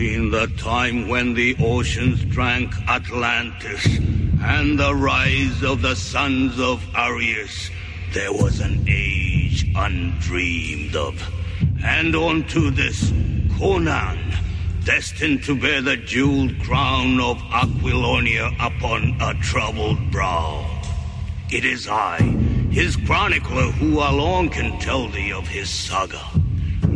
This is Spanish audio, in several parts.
Between the time when the oceans drank Atlantis and the rise of the sons of Arius, there was an age undreamed of. And unto this, Conan, destined to bear the jeweled crown of Aquilonia upon a troubled brow. It is I, his chronicler, who alone can tell thee of his saga.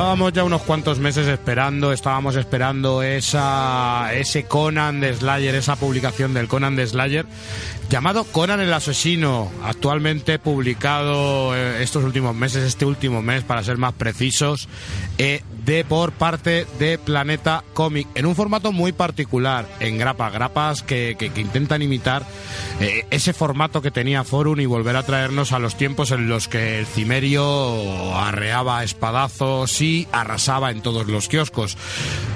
Llevábamos ya unos cuantos meses esperando, estábamos esperando esa, ese Conan de Slayer, esa publicación del Conan de Slayer, llamado Conan el Asesino, actualmente publicado eh, estos últimos meses, este último mes para ser más precisos, eh, de por parte de Planeta Comic, en un formato muy particular, en grapas, grapas que, que- intentan imitar eh, ese formato que tenía Forum y volver a traernos a los tiempos en los que el cimerio arreaba espadazos y arrasaba en todos los kioscos.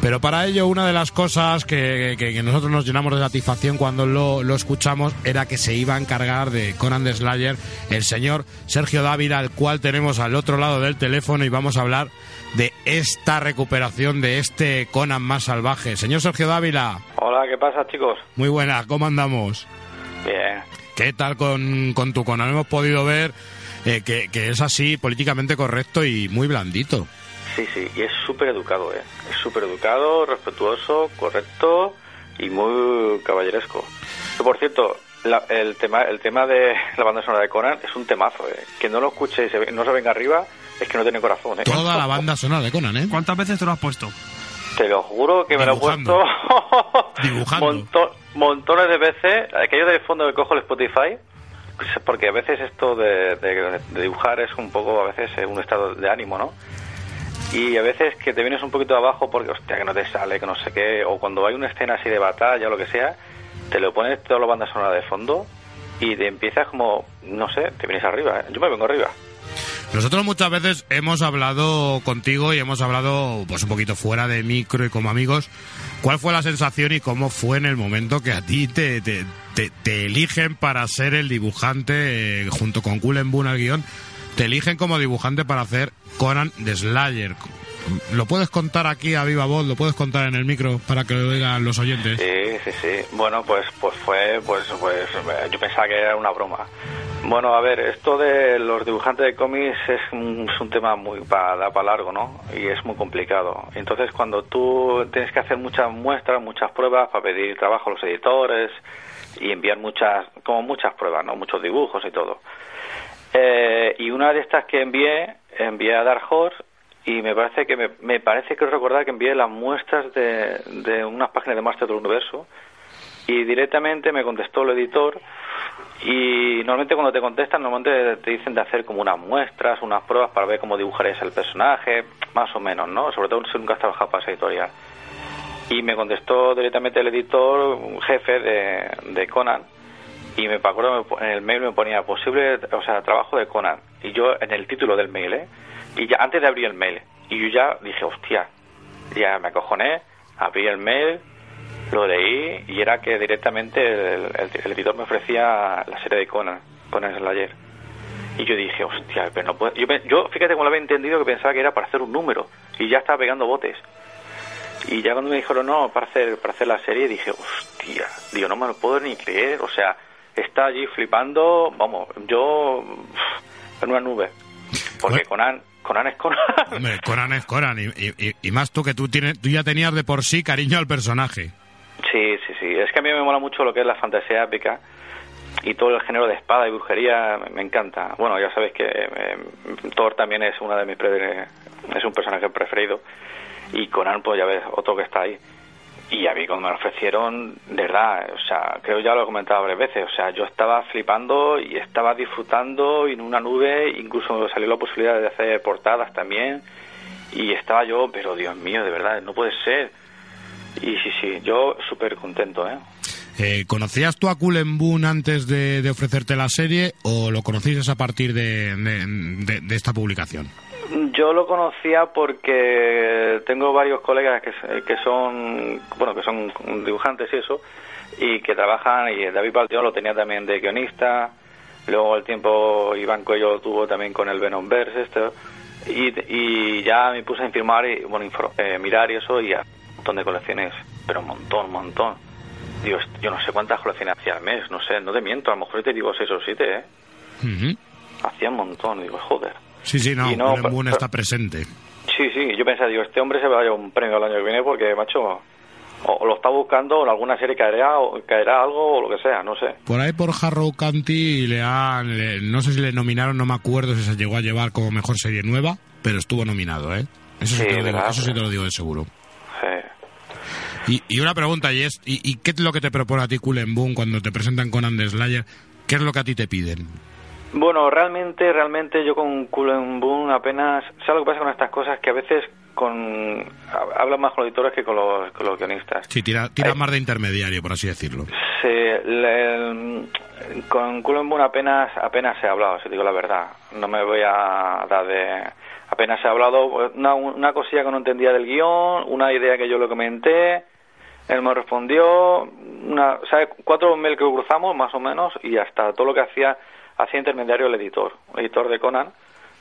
Pero para ello, una de las cosas que, que- que nosotros nos llenamos de satisfacción cuando lo, lo escuchamos era que se iba a encargar de Conan the Slayer el señor Sergio Dávila, al cual tenemos al otro lado del teléfono y vamos a hablar de esta recuperación de este Conan más salvaje. Señor Sergio Dávila, Hola, ¿qué pasa, chicos? muy buena, ¿cómo andamos? Bien. ¿Qué tal con, con tu Conan? Hemos podido ver eh, que, que es así políticamente correcto y muy blandito. Sí, sí, y es súper educado, ¿eh? Es súper educado, respetuoso, correcto y muy caballeresco. Que, por cierto, la- el tema el tema de la banda sonora de Conan es un temazo, ¿eh? Que no lo escuche y se ve- no se venga arriba es que no tiene corazón, ¿eh? Toda la banda sonora de Conan, ¿eh? ¿Cuántas veces te lo has puesto? Te lo juro que me lo he puesto Dibujando. monto- montones de veces. Aquello del fondo que cojo el Spotify, pues, porque a veces esto de, de- de dibujar es un poco, a veces, eh, un estado de ánimo, ¿no? Y a veces que te vienes un poquito abajo porque, hostia, que no te sale, que no sé qué, o cuando hay una escena así de batalla o lo que sea, te lo pones toda la banda sonora de fondo y te empiezas como, no sé, te vienes arriba, ¿eh? Yo me vengo arriba. Nosotros muchas veces hemos hablado contigo y hemos hablado pues un poquito fuera de micro y como amigos. ¿Cuál fue la sensación y cómo fue en el momento que a ti te, te, eligen para ser el dibujante eh, junto con Cullen al guion? Te eligen como dibujante para hacer Conan de Slayer. ¿Lo puedes contar aquí a viva voz? ¿Lo puedes contar en el micro para que lo oigan los oyentes? Sí, sí, sí. Bueno, pues, pues fue, pues, pues, yo pensaba que era una broma. Bueno, a ver, esto de los dibujantes de cómics es un, es un tema muy para para largo, ¿no? Y es muy complicado. Entonces, cuando tú tienes que hacer muchas muestras, muchas pruebas para pedir trabajo a los editores y enviar muchas, como muchas pruebas, ¿no? Muchos dibujos y todo. Eh, y una de estas que envié, envié a Dark Horse y me parece que me, parece que recordar que envié las muestras de, de unas páginas de Master del Universo y directamente me contestó el editor y normalmente cuando te contestan normalmente te dicen de hacer como unas muestras, unas pruebas para ver cómo dibujarías el personaje, más o menos, ¿no? Sobre todo si nunca has trabajado para esa editorial. Y me contestó directamente el editor, jefe de, de Conan, y me acuerdo en el mail me ponía posible, o sea, trabajo de Conan. Y yo en el título del mail, ¿eh? Y ya antes de abrir el mail. Y yo ya dije, hostia, ya me acojoné, abrí el mail, lo leí y era que directamente el, el- editor me ofrecía la serie de Conan, Conan Slayer. Y yo dije, hostia, pero no puedo... Yo, yo fíjate cómo lo había entendido que pensaba que era para hacer un número y ya estaba pegando botes. Y ya cuando me dijeron no, para hacer, para hacer la serie, dije, hostia, digo, no me lo puedo ni creer, o sea, está allí flipando, vamos, yo en una nube. Porque Bueno. Conan, Conan es Conan. Hombre, Conan es Conan y, y- y- y más tú que tú, tienes, tú ya tenías de por sí cariño al personaje. Sí, sí, sí. Es que a mí me mola mucho lo que es la fantasía épica. y todo el género de espada y brujería me, encanta. Bueno, ya sabes que eh, Thor también es una de mis pre- es un personaje preferido y Conan pues ya ves otro que está ahí. Y a mí cuando me lo ofrecieron, de verdad, o sea, creo ya lo he comentado varias veces, o sea, yo estaba flipando y estaba disfrutando en una nube, incluso salió la posibilidad de hacer portadas también y estaba yo, pero Dios mío, de verdad, no puede ser. Y sí, sí, yo súper contento, ¿eh? Eh, ¿Conocías tú a Cullen Boon antes de, ofrecerte la serie o lo conociste a partir de esta publicación? Yo lo conocía porque tengo varios colegas que, que son, bueno, que son dibujantes y eso, y que trabajan, y David Balteón lo tenía también de guionista, luego al tiempo Iván Cuello lo tuvo también con el Venomverse, esto, y, y ya me puse a firmar y, bueno, eh, mirar y eso, y a un montón de colecciones, pero un montón, un montón. Dios, yo no sé cuántas colecciones hacía al mes, no sé, no te miento, a lo mejor te digo seis o siete, ¿eh? Hacía un montón, digo, joder. Sí, sí, no, no, pero- está presente. Sí, sí, yo pensaba, digo, este hombre se va a llevar un premio el año que viene porque, macho, o, lo está buscando o en alguna serie caerá, o caerá algo o lo que sea, no sé. Por ahí por Harrow County le han, le- no sé si le nominaron, no me acuerdo si se llegó a llevar como mejor serie nueva, pero estuvo nominado, ¿eh? Eso sí, Sí, te, lo digo, eso sí te lo digo de seguro. Sí. Y, y una pregunta, y es, ¿y, y qué es lo que te propone a ti Cullen Boon cuando te presentan con Andes Slayer? ¿Qué es lo que a ti te piden? Bueno, realmente, realmente yo con Cullen Boom apenas... ¿Sabes lo que pasa con estas cosas? Que a veces con hablan más con los editores que con los, con los guionistas. Sí, tira, tira más de intermediario, por así decirlo. Sí, le- con Cullen Boom apenas, apenas he hablado, si digo la verdad. No me voy a dar de... Apenas he hablado una, una cosilla que no entendía del guion, una idea que yo le comenté, él me respondió, una, ¿sabes? Cuatro mails que cruzamos, más o menos, y hasta todo lo que hacía, hacía intermediario el editor, el editor de Conan,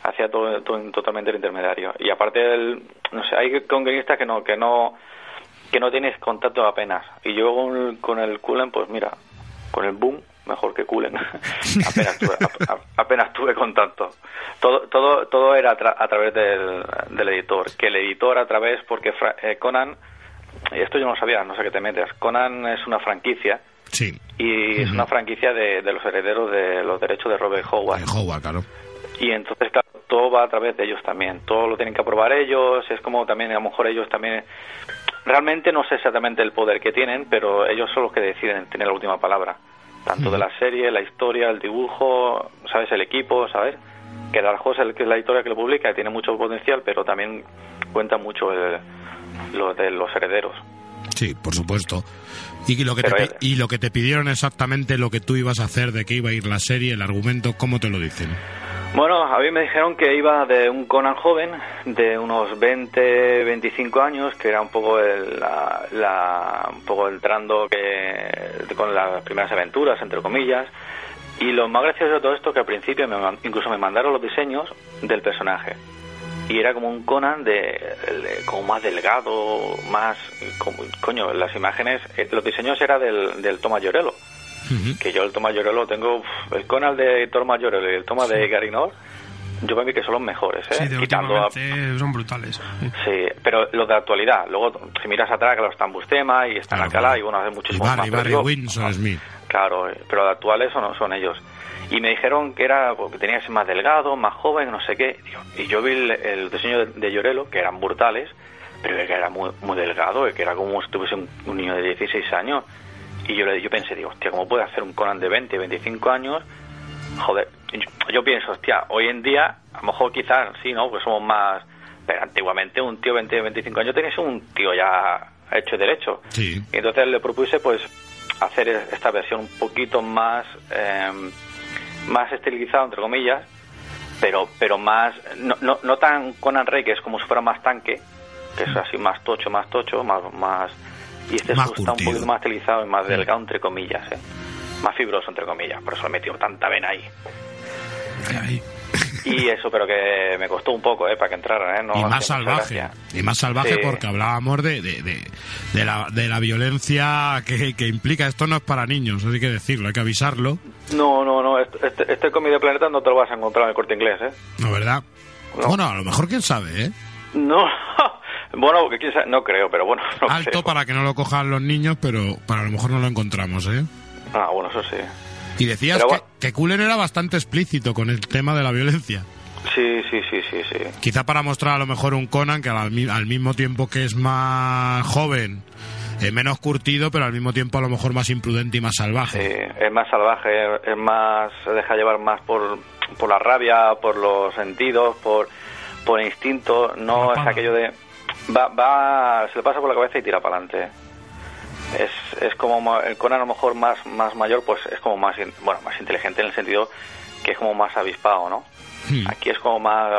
hacía todo, totalmente el intermediario. Y aparte, el, no sé, hay con guionistas que no, que no, que no tienes contacto apenas. Y yo con, con el Cullen, pues mira, con el boom, mejor que Cullen. apenas, tuve, a- apenas tuve contacto. Todo, todo, todo era a, tra- a través del, del editor. Que el editor a través, porque Fra- eh, Conan, y esto yo no sabía, no sé qué te metes. Conan es una franquicia Sí, y es una franquicia de, de los herederos de los derechos de Robert Howard. de Howard, claro. Y entonces, claro, todo va a través de ellos también. Todo lo tienen que aprobar ellos. Es como también, a lo mejor ellos también. Realmente no sé exactamente el poder que tienen, pero ellos son los que deciden tener la última palabra. Tanto de la serie, la historia, el dibujo, ¿sabes? El equipo, ¿sabes? Que Dark es que es la editorial que lo publica y tiene mucho potencial, pero también cuenta mucho el- lo de los herederos. Sí, por supuesto. Y lo, que te, y lo que te pidieron exactamente lo que tú ibas a hacer, de qué iba a ir la serie, el argumento, ¿cómo te lo dicen? Bueno, a mí me dijeron que iba de un Conan joven, de unos 20, 25 años, que era un poco el, la, la- un poco entrando que, con las primeras aventuras, entre comillas. Y lo más gracioso de todo esto que al principio me incluso me mandaron los diseños del personaje. Y era como un Conan de, como más delgado, más como, coño, las imágenes, eh, los diseños era del, del Thomas Llorello Ujú. que yo el Toma Llorello tengo uf, el Conan de Toma Llorello y el Toma de Garinor yo para mí que son los mejores ¿eh? Sí, de quitando a- son brutales. Sí. sí, pero los de actualidad luego si miras atrás los están Bustema y están Claro, Alcalá claro. y bueno hace Y muchísimos más Barry, pero Barry Windsor Smith. Claro, eh, pero de actuales son, son ellos. Y me dijeron que era porque tenía que ser más delgado, más joven, no sé qué. Y yo vi el, diseño de, Llorelo, que eran brutales, pero que era muy, muy delgado, que era como si tuviese un, un niño de 16 años. Y yo, le- yo pensé, digo, hostia, ¿cómo puede hacer un Conan de 20, 25 años? Joder, yo, yo pienso, hostia, hoy en día, a lo mejor quizás sí, ¿no? Pues somos más... Pero antiguamente un tío de 20, 25 años tenía que ser un tío ya hecho y derecho. Sí. Y entonces le propuse pues hacer esta versión un poquito más eh, más estilizada entre comillas, pero pero más no, no, no tan Conan Rey que es como si fuera más tanque, que es así más tocho, más tocho, más más y este Más es- está un poquito más estilizado y más delgado entre comillas, ¿eh? más fibroso entre comillas, por eso le he metido tanta vena ahí. Y eso, pero que me costó un poco, ¿eh? Para que entraran, ¿eh? No y más salvaje. gracia. Y más salvaje Sí. porque hablábamos de, de, de, de la, de la violencia que, que implica. Esto no es para niños, hay que decirlo, hay que avisarlo. No, no, no, este, este, este cómic de Planeta no te lo vas a encontrar en el corte inglés, ¿eh? ¿No, verdad? No. Bueno, a lo mejor quién sabe, ¿eh? No, bueno, quién sabe- no creo, pero bueno. No Alto creo. para que no lo cojan los niños, pero para a lo mejor no lo encontramos, ¿eh? Ah, bueno, eso sí. Y decías Pero que, bueno. que Cullen era bastante explícito con el tema de la violencia. Sí, sí, sí, sí, sí. Quizá para mostrar a lo mejor un Conan que al, al mismo tiempo que es más joven, eh, menos curtido, pero al mismo tiempo a lo mejor más imprudente y más salvaje. Sí, es más salvaje, es más, se deja llevar más por, por la rabia, por los sentidos, por, por instinto, no es aquello de, va, va, se le pasa por la cabeza y tira para adelante. Es, es como ma- el Conan a lo mejor más, más mayor, pues es como más, bueno, más inteligente en el sentido que es como más avispado, ¿no? Hmm. Aquí es como más...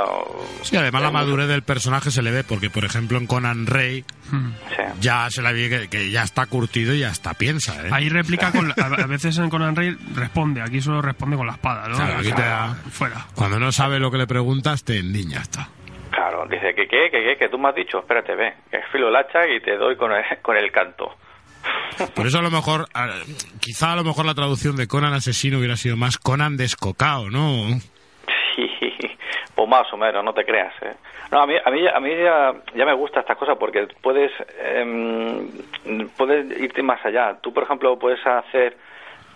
Sí, además la madurez del personaje se le ve, porque por ejemplo en Conan Rey Hmm. Sí. ya se le ve que, que ya está curtido y ya está piensa, ¿eh? Ahí replica con. la- a veces en Conan Rey responde, aquí solo responde con la espada, ¿no? Claro, aquí te da- Fuera. Cuando no sabe lo que le preguntas, te endiña. Está. Claro, dice que qué, que qué, que tú me has dicho, espérate, ve, que filo el hacha y te doy con el, con el canto. Por eso a lo mejor, quizá a lo mejor la traducción de Conan asesino hubiera sido más Conan descocao, ¿no? Sí, pues más o menos, no te creas. ¿eh? No, a mí, a mí, a mí ya, ya me gusta estas cosas porque puedes, em, puedes irte más allá. Tú, por ejemplo, puedes hacer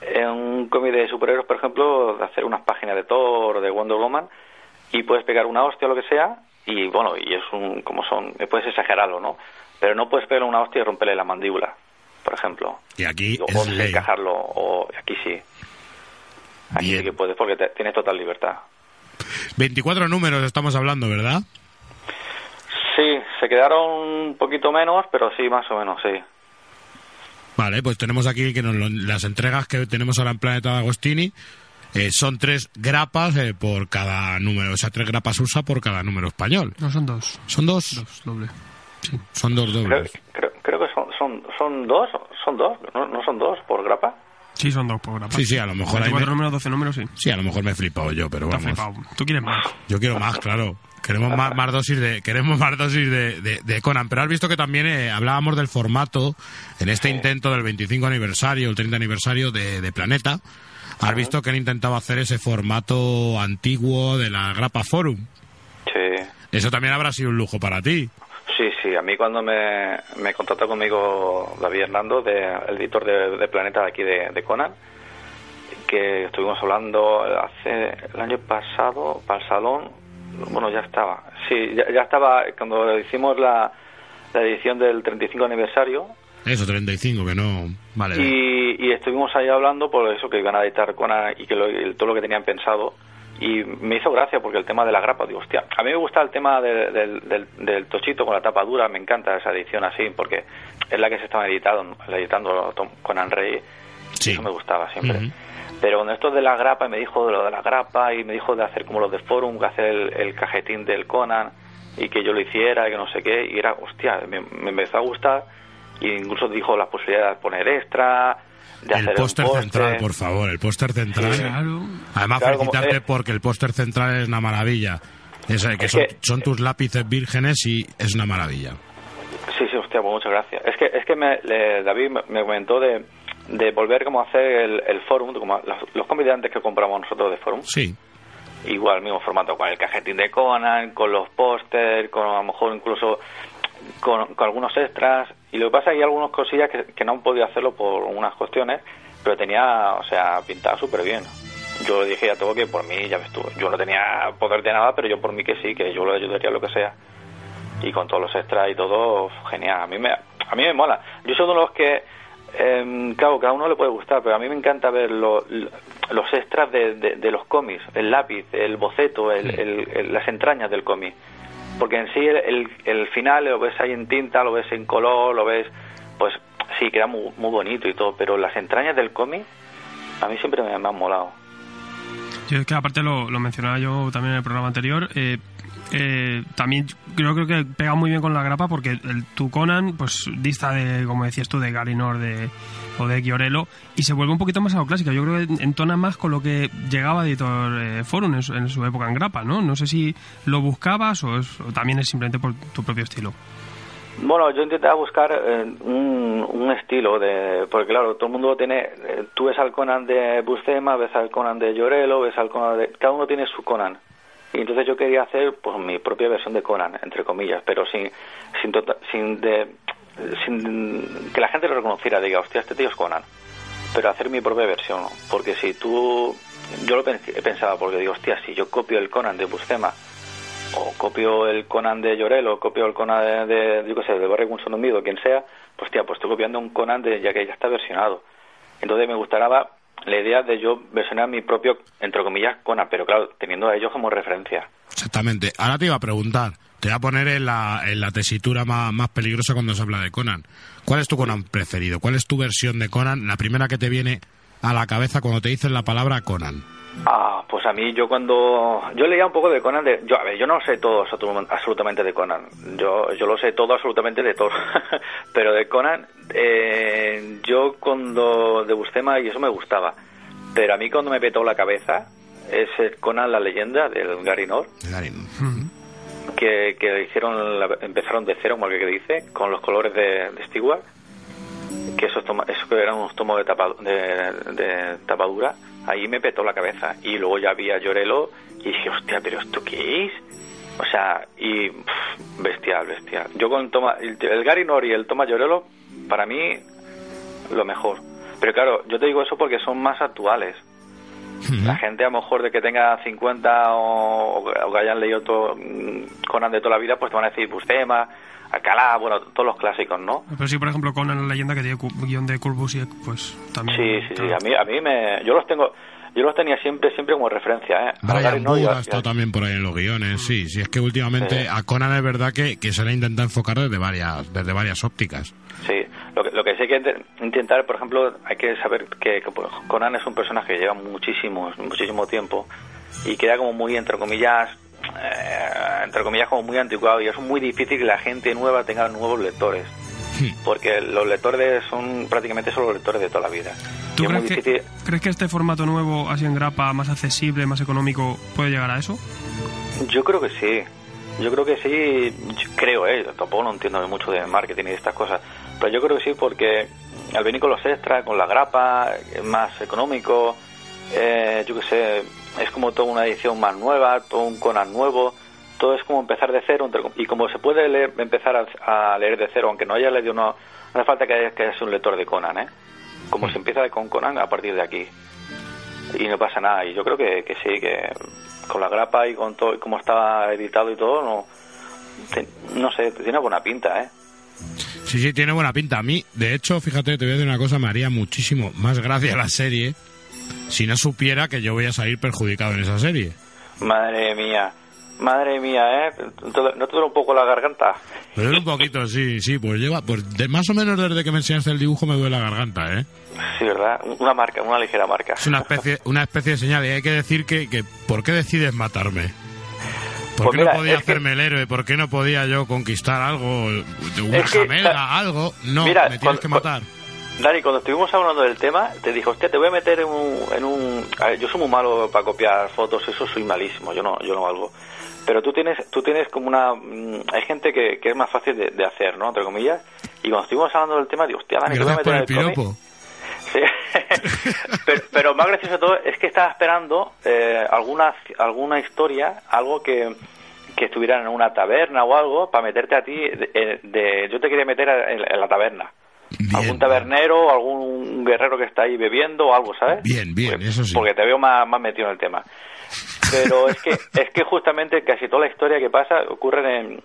en un cómic de superhéroes, por ejemplo, hacer unas páginas de Thor o de Wonder Woman y puedes pegar una hostia o lo que sea y bueno, y es un, como son, puedes exagerarlo, ¿no? Pero no puedes pegarle una hostia y romperle la mandíbula, por ejemplo. Y aquí o es ley. encajarlo, o aquí sí. Aquí Bien. sí que puedes porque te- tienes total libertad. 24 números estamos hablando, ¿verdad? Sí, se quedaron un poquito menos, pero sí, más o menos, sí. Vale, pues tenemos aquí que nos lo- las entregas que tenemos ahora en Planeta de Agostini eh, son tres grapas eh, por cada número, o sea, tres grapas USA por cada número español. No, son dos. ¿Son dos? Dos, doble. Sí. Son dos dobles. creo, son, dos, son dos, ¿no, no son dos por grapa? Sí, son dos por grapa. Sí, sí, a lo mejor ahí 24 me- números, 12 números, sí. Sí, a lo mejor me he flipado yo, pero vamos. flipado. Tú quieres más. Yo quiero más, claro. Queremos más, más dosis de queremos más dosis de, de- de Conan. Pero has visto que también eh, hablábamos del formato en este intento del 25 aniversario, el 30 aniversario de, de Planeta. Has visto que han intentado hacer ese formato antiguo de la Grapa Forum. Sí. Eso también habrá sido un lujo para ti. Sí, sí, a mí cuando me, me contactó conmigo David Hernando, de, el editor de, de Planeta de aquí de, de Conan, que estuvimos hablando hace el año pasado para el salón, bueno, ya estaba, sí, ya, ya estaba, cuando hicimos la, la edición del 35 aniversario, Eso, 35, que no. Vale. y, y estuvimos ahí hablando por eso que iban a editar Conan y que lo- y todo lo que tenían pensado y me hizo gracia porque el tema de la grapa digo hostia a mí me gusta el tema de- del, del, del tochito con la tapa dura me encanta esa edición así porque es la que se estaba editando editando Tom- Conan Rey Sí. eso me gustaba siempre pero con esto de la grapa y me dijo de lo de la grapa y me dijo de hacer como los de Forum que hacer el, el cajetín del Conan y que yo lo hiciera y que no sé qué y era hostia me, me empezó a gustar y incluso dijo la posibilidad de poner extra de el póster central, por favor, el póster central. Claro. Además, Claro, como- felicitarte eh. porque el póster central es una maravilla. Es, eh, que Es son, que- son tus lápices vírgenes y es una maravilla. Sí, sí, hostia, pues muchas gracias. Es que, es que me, le- David me, me comentó de, de volver como a hacer el, el forum, como los, los cómics de antes que compramos nosotros de forum, Sí. igual mismo formato, con el cajetín de Conan, con los pósters, con a lo mejor incluso con, con algunos extras. Y lo que pasa es que hay algunas cosillas que, que no han podido hacerlo por unas cuestiones, pero tenía, o sea, pintaba súper bien. Yo le dije a todo que por mí, ya ves tú, yo no tenía poder de nada, pero yo por mí que sí, que yo lo ayudaría lo que sea. Y con todos los extras y todo, genial. A mí me, a mí me mola. Yo soy uno de los que, em, claro, cada uno le puede gustar, pero a mí me encanta ver lo- los extras de, de- de los cómics, el lápiz, el boceto, el- el- el- las entrañas del cómic. Porque en sí el, el- final lo ves ahí en tinta, lo ves en color, lo ves, pues sí, queda muy, muy bonito y todo, pero las entrañas del cómic a mí siempre me, me han molado. Yo es que aparte lo, lo mencionaba yo también en el programa anterior. eh, eh, también creo, que pega muy bien con la grapa porque el, tu Conan pues dista de, como decías tú, de Garinor de, o de Giorello y se vuelve un poquito más a lo clásico. Yo creo que entona más con lo que llegaba Editor eh, Forum en su, en su época en grapa, ¿no? No sé si lo buscabas o, es- o también es simplemente por tu propio estilo. Bueno, yo intentaba buscar eh, un, estilo de... Porque claro, todo el mundo tiene... eh, tú ves al Conan de Buscema, ves al Conan de Llorelo, ves al Conan de... Cada uno tiene su Conan. Y entonces yo quería hacer pues mi propia versión de Conan, entre comillas, pero sin sin, tota- sin, de, sin que la gente lo reconociera, diga, hostia, este tío es Conan. pero hacer mi propia versión, porque si tú, yo lo he pensado, porque digo, hostia, si yo copio el Conan de Buscema, o copio el Conan de Llorel, o copio el Conan de, yo qué sé, de Barry Winston Unido, quien sea, pues tía, pues estoy copiando un Conan de, ya que ya está versionado. Entonces me gustaría la idea de yo versionar mi propio, entre comillas, Conan, pero claro, teniendo a ellos como referencia. Exactamente. Ahora te iba a preguntar, te voy a poner en la, en la tesitura más, más peligrosa cuando se habla de Conan. ¿Cuál es tu Conan preferido? ¿Cuál es tu versión de Conan? La primera que te viene a la cabeza cuando te dicen la palabra Conan. Ah, pues a mí yo cuando yo leía un poco de Conan, de, yo a ver, yo no sé todo absolutamente de Conan, yo yo lo sé todo absolutamente de todo, pero de Conan eh, yo cuando de Buscema y eso me gustaba, pero a mí cuando me petó la cabeza es Conan la leyenda del Garinor. Que, que hicieron empezaron de cero como el que dice con los colores de, de Stewart que esos, eso eran unos tomos de, de, tapadura, ahí me petó la cabeza. Y luego ya vi a Llorelo y dije, hostia, ¿pero esto qué es? O sea, y bestial, bestial. Yo con toma, el, Gary Nori y el Toma Llorelo, para mí, lo mejor. Pero claro, yo te digo eso porque son más actuales. La gente a lo mejor de que tenga 50 o, que hayan leído todo, mm, Conan de toda la vida, pues te van a decir Bustema, Alcalá, bueno, todos los clásicos, ¿no? Pero sí, por ejemplo, con la leyenda que tiene guion de Busiek, pues también... Sí, sí, sí, a mí, a mí me... Yo los tengo... Yo los tenía siempre siempre como referencia, ¿eh? Brian no, ha estado también por ahí en los guiones, sí. Sí, es que últimamente a Conan es verdad que, que se le intenta enfocar desde varias, desde varias ópticas. Sí, lo que, lo que sí hay que intentar, por ejemplo, hay que saber que, que Conan es un personaje que lleva muchísimo, muchísimo tiempo y queda como muy, entre comillas, eh, entre comillas, como muy anticuado y es muy difícil que la gente nueva tenga nuevos lectores. Hmm. Porque los lectores son prácticamente solo lectores de toda la vida. ¿Tú crees, que, crees que este formato nuevo, así en grapa, más accesible, más económico, puede llegar a eso? Yo creo que sí. Yo creo que sí, creo, eh, tampoco no entiendo mucho de marketing y de estas cosas, pero yo creo que sí porque al venir con los extras, con la grapa, es más económico, eh, yo qué sé, es como toda una edición más nueva, todo un Conan nuevo, todo es como empezar de cero, y como se puede leer, empezar a, leer de cero, aunque no haya leído, no, no hace falta que, que un lector de Conan, ¿eh? Como mm. se empieza con Conan a partir de aquí. Y no pasa nada, y yo creo que, que sí, que con la grapa y con todo, y cómo estaba editado y todo, no, no sé, tiene buena pinta, ¿eh? Sí, sí, tiene buena pinta. A mí, de hecho, fíjate, te voy a decir una cosa, me haría muchísimo más gracia la serie si no supiera que yo voy a salir perjudicado en esa serie. Madre mía. Madre mía, ¿eh? ¿No te duele un poco la garganta? Me duele un poquito, sí, sí. Pues lleva, pues de, más o menos desde que me enseñaste el dibujo me duele la garganta, ¿eh? Sí, ¿verdad? Una marca, una ligera marca. Es una especie, una especie de señal y hay que decir que, que ¿por qué decides matarme? ¿Por pues qué no podía hacerme el héroe? ¿Por qué no podía yo conquistar algo? Una jamelga, algo? No, me tienes que matar. Dani, cuando estuvimos hablando del tema, te dijo, hostia, te voy a meter en un... En un... yo soy muy malo para copiar fotos, eso soy malísimo, yo no, yo no valgo. Pero tú tienes, tú tienes como una... Mm, hay gente que, que es más fácil de, hacer, ¿no? Entre comillas. Y cuando estuvimos hablando del tema, digo, hostia, Dani, te voy a meter en el cómic. Sí. pero, más gracioso de todo es que estaba esperando eh, alguna, alguna historia, algo que, que estuviera en una taberna o algo, para meterte a ti. De, yo te quería meter en la taberna algún tabernero, algún guerrero que está ahí bebiendo o algo, ¿sabes? Bien, bien, eso sí. Porque te veo más, más metido en el tema. Pero es que es que justamente casi toda la historia que pasa ocurre en,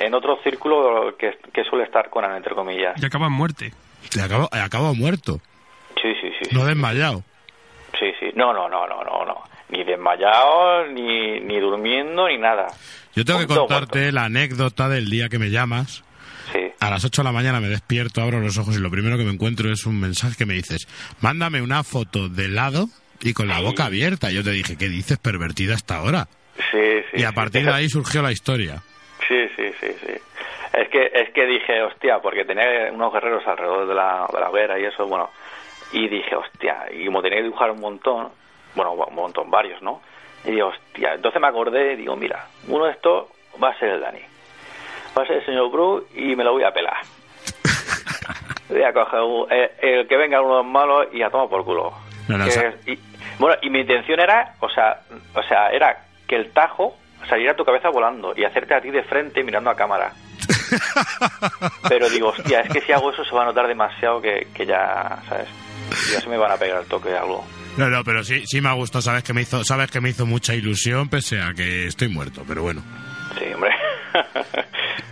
en, otro círculo que, que, suele estar con entre comillas. Y acaba en muerte. Y acaba, acaba muerto. Sí, sí, sí. No desmayado. Sí, sí. No, no, no, no, no, no. Ni desmayado, ni, ni durmiendo, ni nada. Yo tengo que contarte la anécdota del día que me llamas a las 8 de la mañana me despierto, abro los ojos y lo primero que me encuentro es un mensaje que me dices, mándame una foto de lado y con la boca abierta. Yo te dije, ¿qué dices pervertida hasta ahora? Sí, sí. Y a partir de ahí surgió la historia. Sí, sí, sí, sí. Es que, es que dije, hostia, porque tenía unos guerreros alrededor de la, de la hoguera y eso, bueno. Y dije, hostia, y como tenía que dibujar un montón, bueno, un montón, varios, ¿no? Y digo, hostia, entonces me acordé y digo, mira, uno de estos va a ser el Dani pase el señor Bruce y me lo voy a pelar. voy a coger eh, el, que venga uno malo y a tomar por culo. y, bueno, y mi intención era, o sea, o sea, era que el tajo saliera a tu cabeza volando y hacerte a ti de frente mirando a cámara. Pero digo, hostia, es que si hago eso se va a notar demasiado que, que ya, ¿sabes? y así me van a pegar el toque algo. No, no, pero sí, sí me ha gustado, sabes que me hizo, sabes que me hizo mucha ilusión, pese a que estoy muerto, pero bueno. Sí, hombre.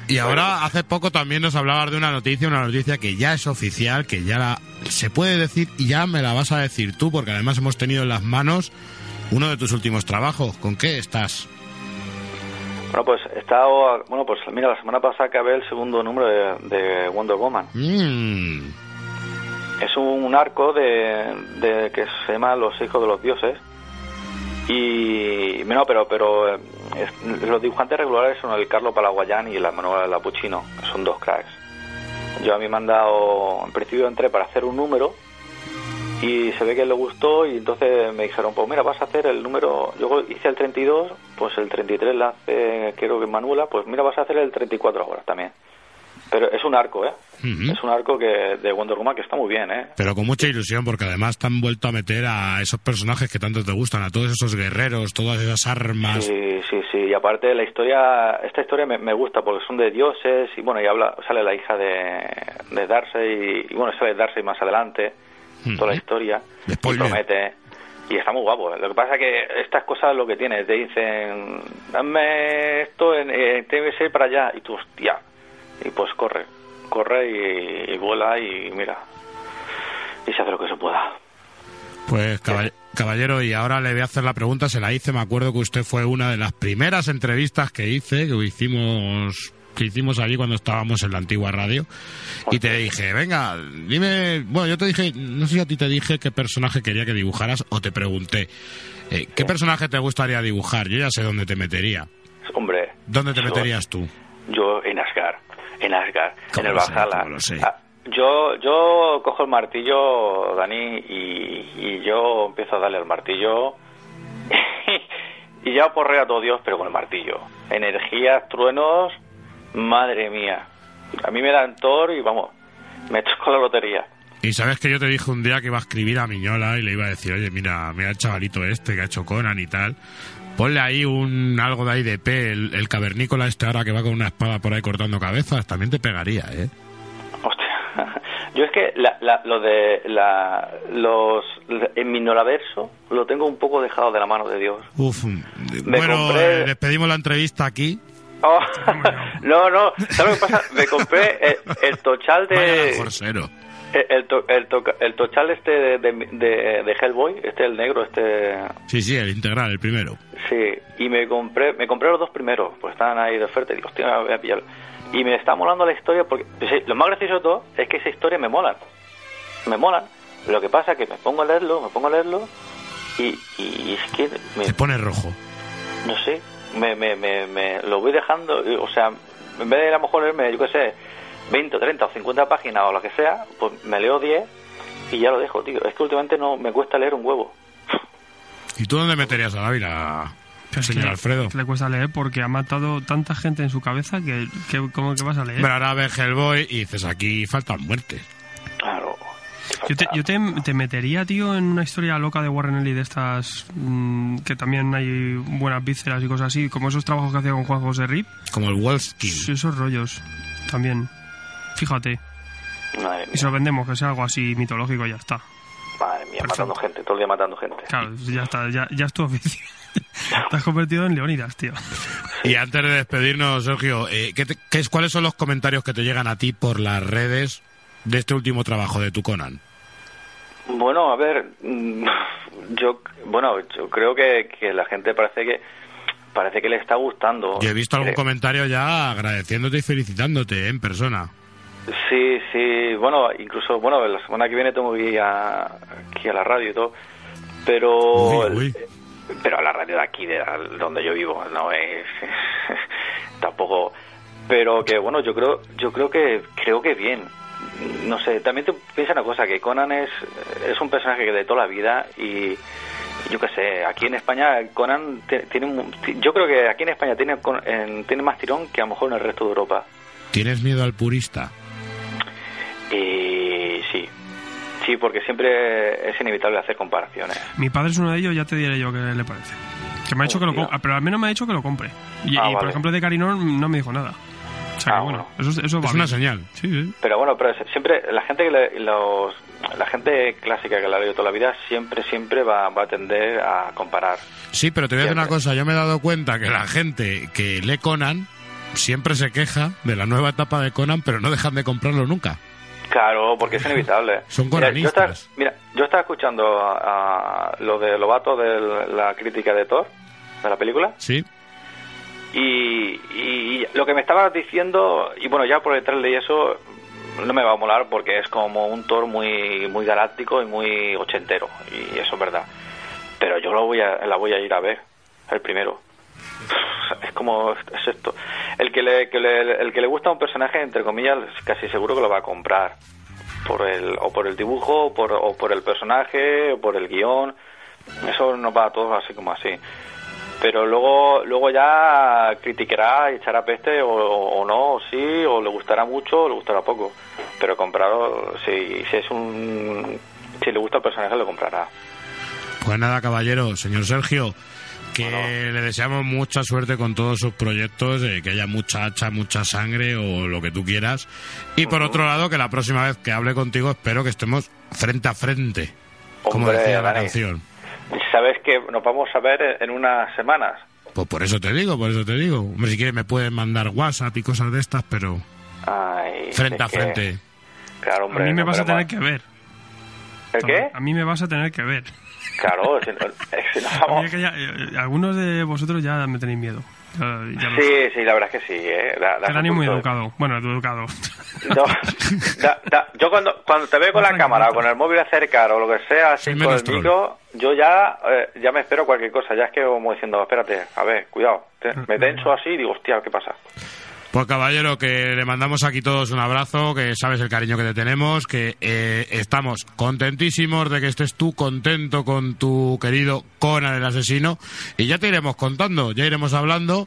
Y ahora, hace poco también nos hablabas de una noticia, una noticia que ya es oficial, que ya la, se puede decir y ya me la vas a decir tú, porque además hemos tenido en las manos uno de tus últimos trabajos. ¿Con qué estás? Bueno, pues he estado, bueno, pues mira, la semana pasada acabé el segundo número de, de Wonder Woman. Mm, Es un arco de, de que se llama Los hijos de los dioses. Y no, pero pero eh, los dibujantes regulares son el Carlo Palaguayán y la Manuela Lapuchino, son dos cracks. Yo a mí me han dado, en principio entré para hacer un número y se ve que le gustó y entonces me dijeron, pues mira, vas a hacer el número, yo hice el 32, pues el 33 la hace, quiero que Manuela, pues mira, vas a hacer el 34 ahora también. Pero es un arco, ¿eh? Es un arco que de Wonder Woman que está muy bien, ¿eh? Pero con mucha ilusión, porque además te han vuelto a meter a esos personajes que tanto te gustan, a todos esos guerreros, todas esas armas. Sí, sí, sí. Y aparte la historia, esta historia me, me gusta porque son de dioses y bueno, y habla, sale la hija de, de Darcy y, y, bueno, sale Darcy más adelante, toda la historia. Y Spoiler. promete. Y está muy guapo. Lo que pasa que estas cosas lo que tiene, te dicen, dame esto, en, que ser para allá. Y tú, hostia. Y pues corre, corre y, y vuela y mira. Y se hace lo que se pueda. Pues caball- caballero, y ahora le voy a hacer la pregunta, se la hice, me acuerdo que usted fue una de las primeras entrevistas que hice, que hicimos que hicimos allí cuando estábamos en la antigua radio y te dije, venga, dime, bueno, yo te dije, no sé si a ti te dije qué personaje quería que dibujaras o te pregunté, eh, ¿qué personaje te gustaría dibujar? Yo ya sé dónde te metería. Hombre. ¿Dónde te yo- meterías tú? Yo en Asgard, en Asgard, ¿Cómo en el? Valhalla. Ah, yo, yo cojo el martillo, Dani, y, y yo empiezo a darle al martillo y ya porreo a todo Dios, pero con el martillo. Energías, truenos, madre mía. A mí me dan Thor y vamos, me toco la lotería. Y sabes que yo te dije un día que iba a escribir a Miñola y le iba a decir, oye, mira, mira el chavalito este que ha hecho Conan y tal. Ponle ahí un algo de ahí de P, el, el cavernícola este ahora que va con una espada por ahí cortando cabezas, también te pegaría, ¿eh? Hostia. Yo es que la, la- lo de la, los en mi Nolaverso lo tengo un poco dejado de la mano de Dios. Uf, Me bueno, compré- eh, despedimos la entrevista aquí. Oh, no, no, ¿sabes lo que pasa? Me compré el, el tochal Vaya de Jorsero. El, el, to- el, to- el tochal este de, de, de- de Hellboy, este el negro, este Sí, sí, el integral, el primero. sí, y me compré me compré los dos primeros, pues estaban ahí de oferta y digo, hostia, voy a pillar. Y me está molando la historia porque lo más gracioso de todo es que esa historia me mola. Me molan. Lo que pasa es que me pongo a leerlo, me pongo a leerlo y, y es que me, Te pone rojo. no sé, me, me, me, me lo voy dejando, eh, o sea, en vez de a lo mejor leerme, yo qué sé, 20, 30 o 50 páginas o lo que sea, pues me leo 10 y ya lo dejo, tío. Es que últimamente no me cuesta leer un huevo. ¿Y tú dónde meterías a Dávila, Pero es señor que- Alfredo? que le cuesta leer porque ha matado tanta gente en su cabeza que, que ¿cómo que vas a leer? Pero ahora ves Hellboy y dices, aquí faltan muertes. Claro. Yo, te, yo te, te metería, tío, en una historia loca de Warren Ellis de estas mm, que también hay buenas vísceras y cosas así, como esos trabajos que hacía con Juan José Rip, Como el Wolfskin. Sí, esos rollos también. Fíjate, Madre y se lo vendemos, que sea algo así mitológico y ya está. madre mía, Perfecto. matando gente, todo el día matando gente. Claro, ya está, ya, ya es tu oficio. Te has convertido en Leonidas, tío. Y antes de despedirnos, Sergio, eh, ¿qué te- qué es- ¿cuáles son los comentarios que te llegan a ti por las redes de este último trabajo de tu Conan? Bueno, a ver, mm, yo, bueno, yo creo que, que la gente parece que parece que le está gustando. Yo he visto algún Creo- comentario ya agradeciéndote y felicitándote ¿eh? en persona. Sí, sí, bueno, incluso, bueno, la semana que viene tengo que ir a, aquí a la radio y todo, pero... Uy, uy. Pero a la radio de aquí, de donde yo vivo, no es... tampoco... Pero que, bueno, yo creo yo creo que creo que bien. No sé, también te piensa una cosa, que Conan es, es un personaje que de toda la vida y yo qué sé, aquí en España Conan tiene yo creo que aquí en España tiene, tiene más tirón que a lo mejor en el resto de Europa. ¿Tienes miedo al purista? Y sí, sí, porque siempre es inevitable hacer comparaciones. Mi padre es uno de ellos, ya te diré yo qué le parece. Que me ha dicho que lo compre, pero al menos me ha dicho que lo compre. Y, Ah, y, por vale. ejemplo, de Carinón no me dijo nada. O sea Ah, que bueno, bueno. eso, eso va Es una señal. Sí, sí. Pero bueno, pero siempre la gente que le- los la gente clásica que la ha leído toda la vida siempre, siempre va, va a tender a comparar. Sí, pero te voy a decir una cosa. Yo me he dado cuenta que la gente que lee Conan siempre se queja de la nueva etapa de Conan, pero no dejan de comprarlo nunca. Claro, porque es inevitable. Son Mira, yo estaba, mira, yo estaba escuchando a, a lo de Lobato de la crítica de Thor, de la película, Sí, y, y lo que me estabas diciendo, y bueno, ya por el trailer y eso, no me va a molar porque es como un Thor muy, muy galáctico y muy ochentero, y eso es verdad. Pero yo lo voy a, la voy a ir a ver, el primero. Como, es esto. El que, le, que le- el que le gusta un personaje, entre comillas, casi seguro que lo va a comprar. Por el, o por el dibujo, o por, o por el personaje, o por el guion. Eso nos va a todos así como así pero luego luego ya criticará y echará peste o, o no, o sí, o le gustará mucho o le gustará poco. Pero comprarlo, si, si es un... Si le gusta el personaje, lo comprará. pues nada, caballero, señor Sergio, que le deseamos mucha suerte con todos sus proyectos, eh, que haya mucha hacha, mucha sangre o lo que tú quieras. Y por otro lado, que la próxima vez que hable contigo, espero que estemos frente a frente, como decía la Dani. canción. Sabes que nos vamos a ver en- unas semanas. Pues por eso te digo, por eso te digo. Hombre, si quieres me puedes mandar WhatsApp y cosas de estas, pero Ay, frente a que- frente. Claro, A hombre. mí me no vas a tener que ver. ¿El qué? A mí me vas a tener que ver. Claro, si, no- si no vamos... es que ya, eh, algunos de vosotros ya me tenéis miedo. Ya, ya lo sé. Sí, sí, la verdad es que sí. Eh. Da- muy de- educado. Bueno, educado. Yo, da- da- yo cuando, cuando te veo con la cámara o con el móvil acercar o lo que sea, así con el micro, yo ya, eh, ya me espero cualquier cosa. Ya es que como diciendo, espérate, a ver, cuidado. Te- me tenso así y digo, hostia, ¿qué pasa? Pues caballero, que le mandamos aquí todos un abrazo, que sabes el cariño que te tenemos, que eh, estamos contentísimos de que estés tú contento con tu querido Conan el asesino y ya te iremos contando, ya iremos hablando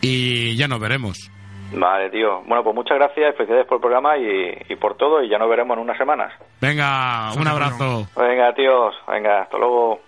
y ya nos veremos. Vale, tío. Bueno, pues muchas gracias, felicidades por el programa y, y por todo y ya nos veremos en unas semanas. Venga, un abrazo. Venga, tíos. Venga, hasta luego.